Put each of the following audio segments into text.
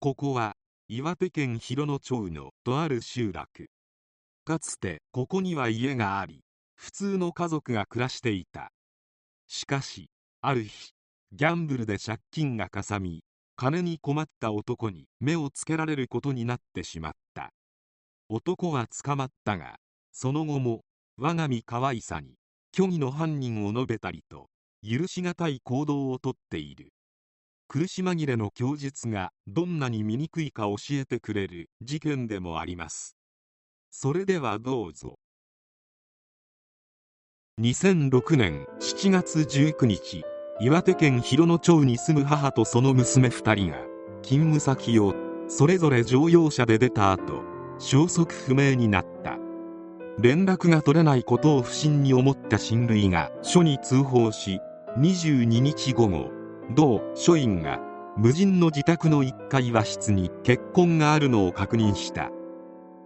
ここは岩手県広野町のとある集落。かつてここには家があり普通の家族が暮らしていた。しかしある日ギャンブルで借金がかさみ金に困った男に目をつけられることになってしまった。男は捕まったがその後も我が身可愛さに虚偽の犯人を述べたりと許し難い行動をとっている。苦し紛れの供述がどんなに醜いか教えてくれる事件でもあります。それではどうぞ。2006年7月19日岩手県広野町に住む母とその娘2人が勤務先をそれぞれ乗用車で出た後消息不明になった。連絡が取れないことを不審に思った親類が署に通報し22日午後同署員が無人の自宅の1階和室に血痕があるのを確認した。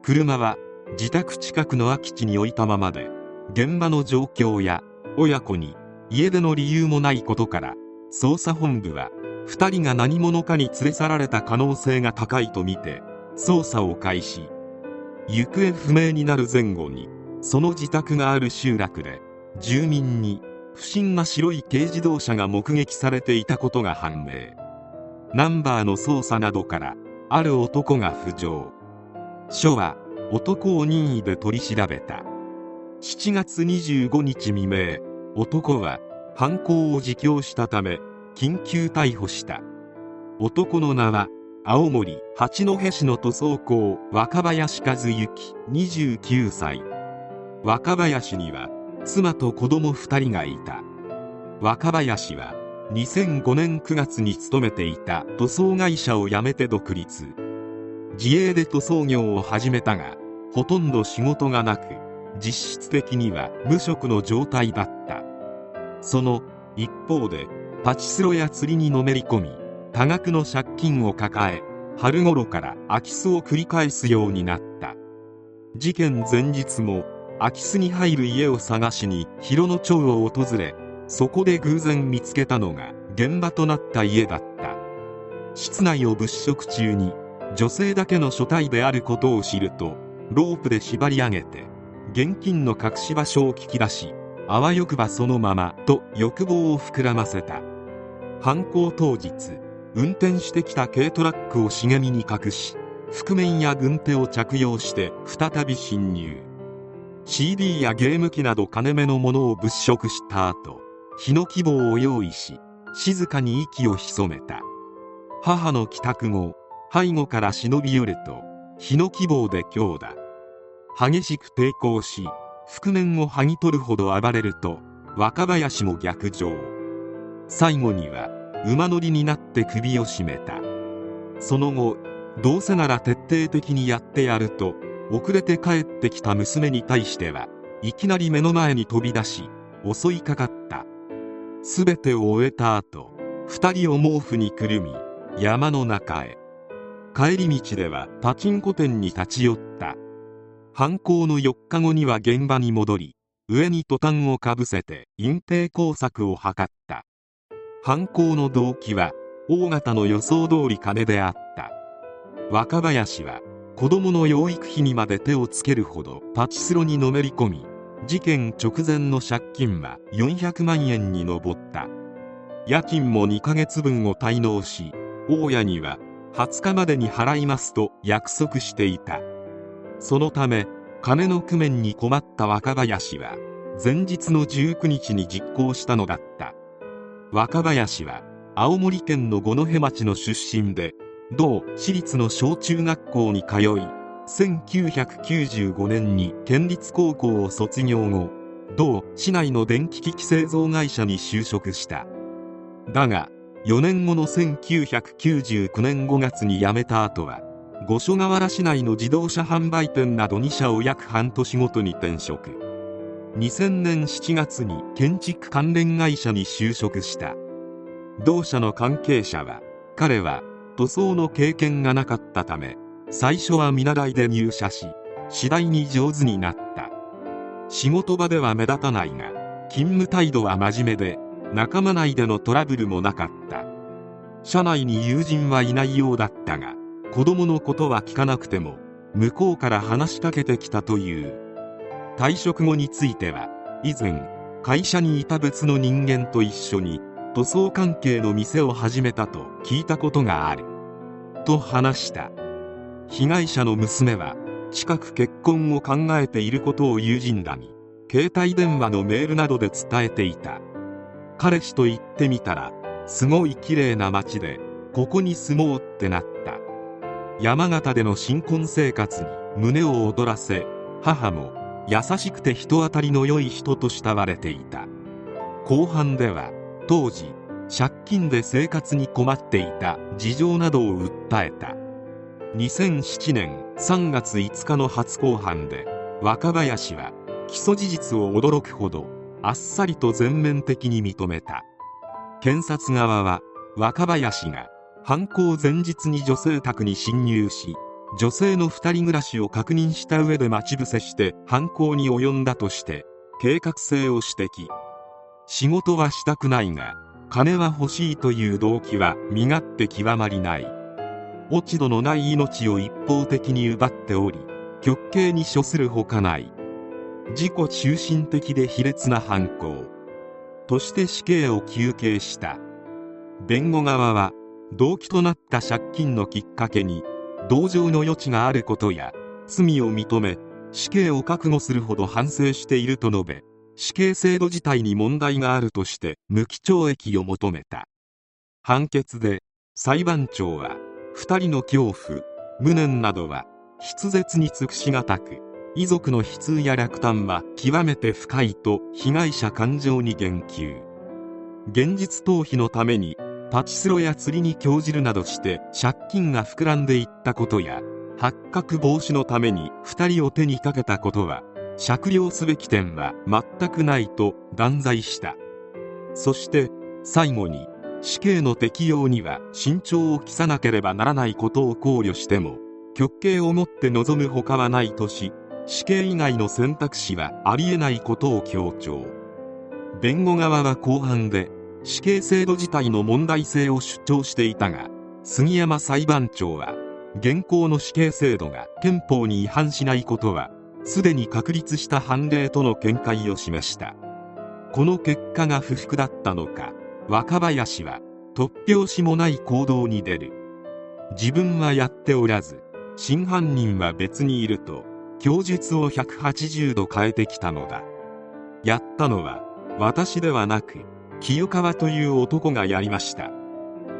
車は自宅近くの空き地に置いたままで現場の状況や親子に家出の理由もないことから捜査本部は2人が何者かに連れ去られた可能性が高いとみて捜査を開始。行方不明になる前後にその自宅がある集落で住民に不審な白い軽自動車が目撃されていたことが判明。ナンバーの操作などからある男が浮上。署は男を任意で取り調べた。7月25日未明男は犯行を自供したため緊急逮捕した。男の名は青森八戸市の塗装工若林和幸29歳。若林には妻と子供2人がいた。若林は2005年9月に勤めていた塗装会社を辞めて独立。自営で塗装業を始めたがほとんど仕事がなく実質的には無職の状態だった。その一方でパチスロや釣りにのめり込み多額の借金を抱え春頃から空き巣を繰り返すようになった。事件前日も空き巣に入る家を探しに広野町を訪れそこで偶然見つけたのが現場となった家だった。室内を物色中に女性だけの所帯であることを知るとロープで縛り上げて現金の隠し場所を聞き出しあわよくばそのままと欲望を膨らませた。犯行当日運転してきた軽トラックを茂みに隠し覆面や軍手を着用して再び侵入。CD やゲーム機など金目のものを物色した後日の希望を用意し静かに息を潜めた。母の帰宅後背後から忍び寄ると日の希望で強打。激しく抵抗し覆面を剥ぎ取るほど暴れると若林も逆上。最後には馬乗りになって首を絞めた。その後どうせなら徹底的にやってやると遅れて帰ってきた娘に対してはいきなり目の前に飛び出し襲いかかった。全てを終えた後二人を毛布にくるみ山の中へ。帰り道ではパチンコ店に立ち寄った。犯行の4日後には現場に戻り上にトタンをかぶせて隠蔽工作を図った。犯行の動機は大型の予想通り金であった。若林は子供の養育費にまで手をつけるほどパチスロにのめり込み事件直前の借金は400万円に上った。家賃も2ヶ月分を滞納し大家には20日までに払いますと約束していた。そのため金の工面に困った若林は前日の19日に実行したのだった。若林は青森県の五戸町の出身で同私立の小中学校に通い1995年に県立高校を卒業後同市内の電気機器製造会社に就職した。だが4年後の1999年5月に辞めた後は五所川原市内の自動車販売店など2社を約半年ごとに転職。2000年7月に建築関連会社に就職した。同社の関係者は彼は塗装の経験がなかったため最初は見習いで入社し次第に上手になった。仕事場では目立たないが勤務態度は真面目で仲間内でのトラブルもなかった。社内に友人はいないようだったが子供のことは聞かなくても向こうから話しかけてきたという。退職後については以前会社にいた別の人間と一緒に塗装関係の店を始めたと聞いたことがある。と話した。被害者の娘は近く結婚を考えていることを友人らに携帯電話のメールなどで伝えていた。彼氏と言ってみたらすごい綺麗な街でここに住もうってなった。山形での新婚生活に胸を躍らせ母も優しくて人当たりの良い人と慕われていた。後半では当時借金で生活に困っていた事情などを訴えた。2007年3月5日の初公判で若林は起訴事実を驚くほどあっさりと全面的に認めた。検察側は若林が犯行前日に女性宅に侵入し女性の2人暮らしを確認した上で待ち伏せして犯行に及んだとして計画性を指摘。仕事はしたくないが金は欲しいという動機は身勝手極まりない。落ち度のない命を一方的に奪っており極刑に処するほかない。自己中心的で卑劣な犯行。として死刑を求刑した。弁護側は動機となった借金のきっかけに同情の余地があることや罪を認め死刑を覚悟するほど反省していると述べ死刑制度自体に問題があるとして無期懲役を求めた。判決で裁判長は2人の恐怖無念などは筆舌に尽くしがたく遺族の悲痛や落胆は極めて深いと被害者感情に言及。現実逃避のためにパチスロや釣りに興じるなどして借金が膨らんでいったことや発覚防止のために2人を手にかけたことは酌量すべき点は全くないと断罪した。そして最後に死刑の適用には慎重を期さなければならないことを考慮しても極刑をもって望むほかはないとし死刑以外の選択肢はありえないことを強調。弁護側は後半で死刑制度自体の問題性を主張していたが杉山裁判長は現行の死刑制度が憲法に違反しないことはすでに確立した判例との見解を示した。この結果が不服だったのか。若林は突拍子もない行動に出る。自分はやっておらず真犯人は別にいると供述を180度変えてきたのだ。やったのは私ではなく清川という男がやりました。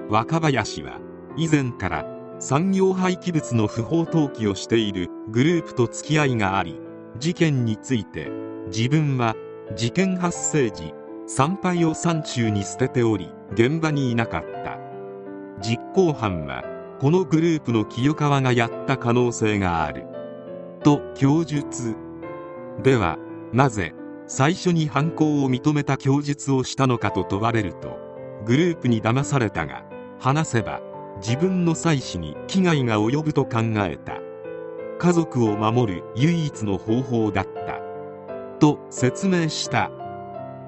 若林は以前から産業廃棄物の不法投棄をしているグループと付き合いがあり事件について自分は事件発生時参拝を山中に捨てており現場にいなかった。実行犯はこのグループの清川がやった可能性がある。と供述。ではなぜ最初に犯行を認めた供述をしたのかと問われるとグループに騙されたが話せば自分の妻子に危害が及ぶと考えた。家族を守る唯一の方法だった。と説明した。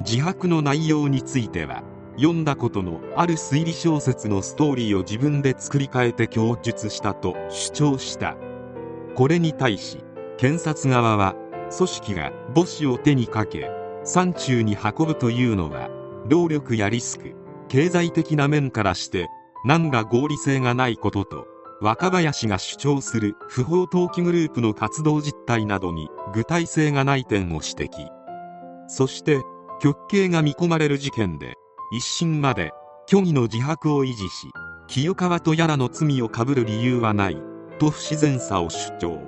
自白の内容については読んだことのある推理小説のストーリーを自分で作り変えて供述したと主張した。これに対し検察側は組織が母子を手にかけ山中に運ぶというのは労力やリスク経済的な面からして何ら合理性がないことと若林が主張する不法投棄グループの活動実態などに具体性がない点を指摘。そして極刑が見込まれる事件で一審まで虚偽の自白を維持し清川とやらの罪をかぶる理由はないと不自然さを主張。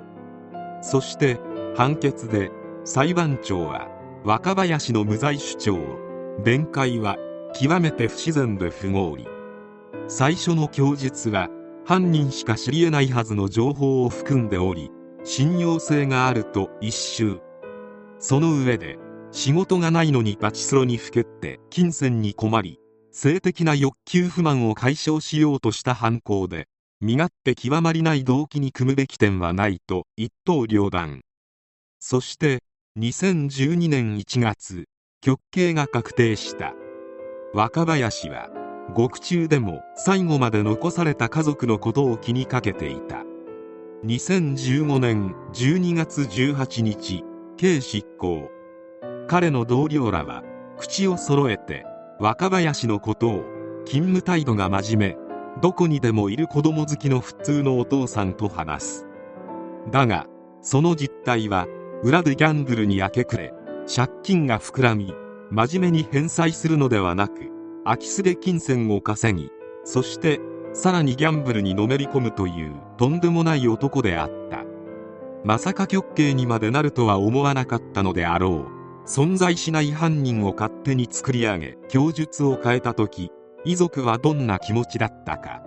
そして判決で裁判長は若林の無罪主張を弁解は極めて不自然で不合理。最初の供述は犯人しか知り得ないはずの情報を含んでおり信用性があると一周その上で仕事がないのにパチスロにふけって金銭に困り性的な欲求不満を解消しようとした犯行で身勝手極まりない動機に組むべき点はないと一刀両断。そして2012年1月極刑が確定した。若林は獄中でも最後まで残された家族のことを気にかけていた。2015年12月18日刑執行。彼の同僚らは口を揃えて若林のことを勤務態度が真面目どこにでもいる子供好きの普通のお父さんと話す。だがその実態は裏でギャンブルに明け暮れ借金が膨らみ真面目に返済するのではなく空き巣で金銭を稼ぎそしてさらにギャンブルにのめり込むというとんでもない男であった。まさか極刑にまでなるとは思わなかったのであろう。存在しない犯人を勝手に作り上げ供述を変えた時遺族はどんな気持ちだったか。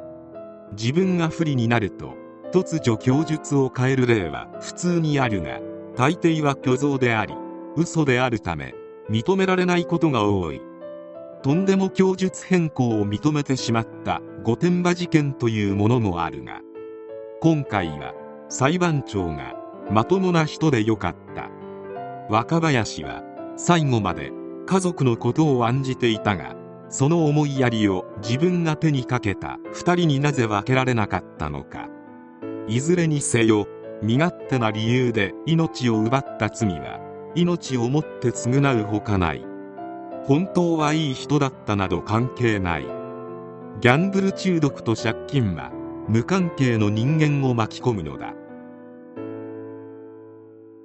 自分が不利になると突如供述を変える例は普通にあるが大抵は虚像であり嘘であるため認められないことが多い。とんでも供述変更を認めてしまった御殿場事件というものもあるが今回は裁判長がまともな人でよかった。若林は最後まで家族のことを案じていたがその思いやりを自分が手にかけた2人になぜ分けられなかったのか。いずれにせよ身勝手な理由で命を奪った罪は命をもって償うほかない。本当はいい人だったなど関係ない。ギャンブル中毒と借金は無関係の人間を巻き込むのだ。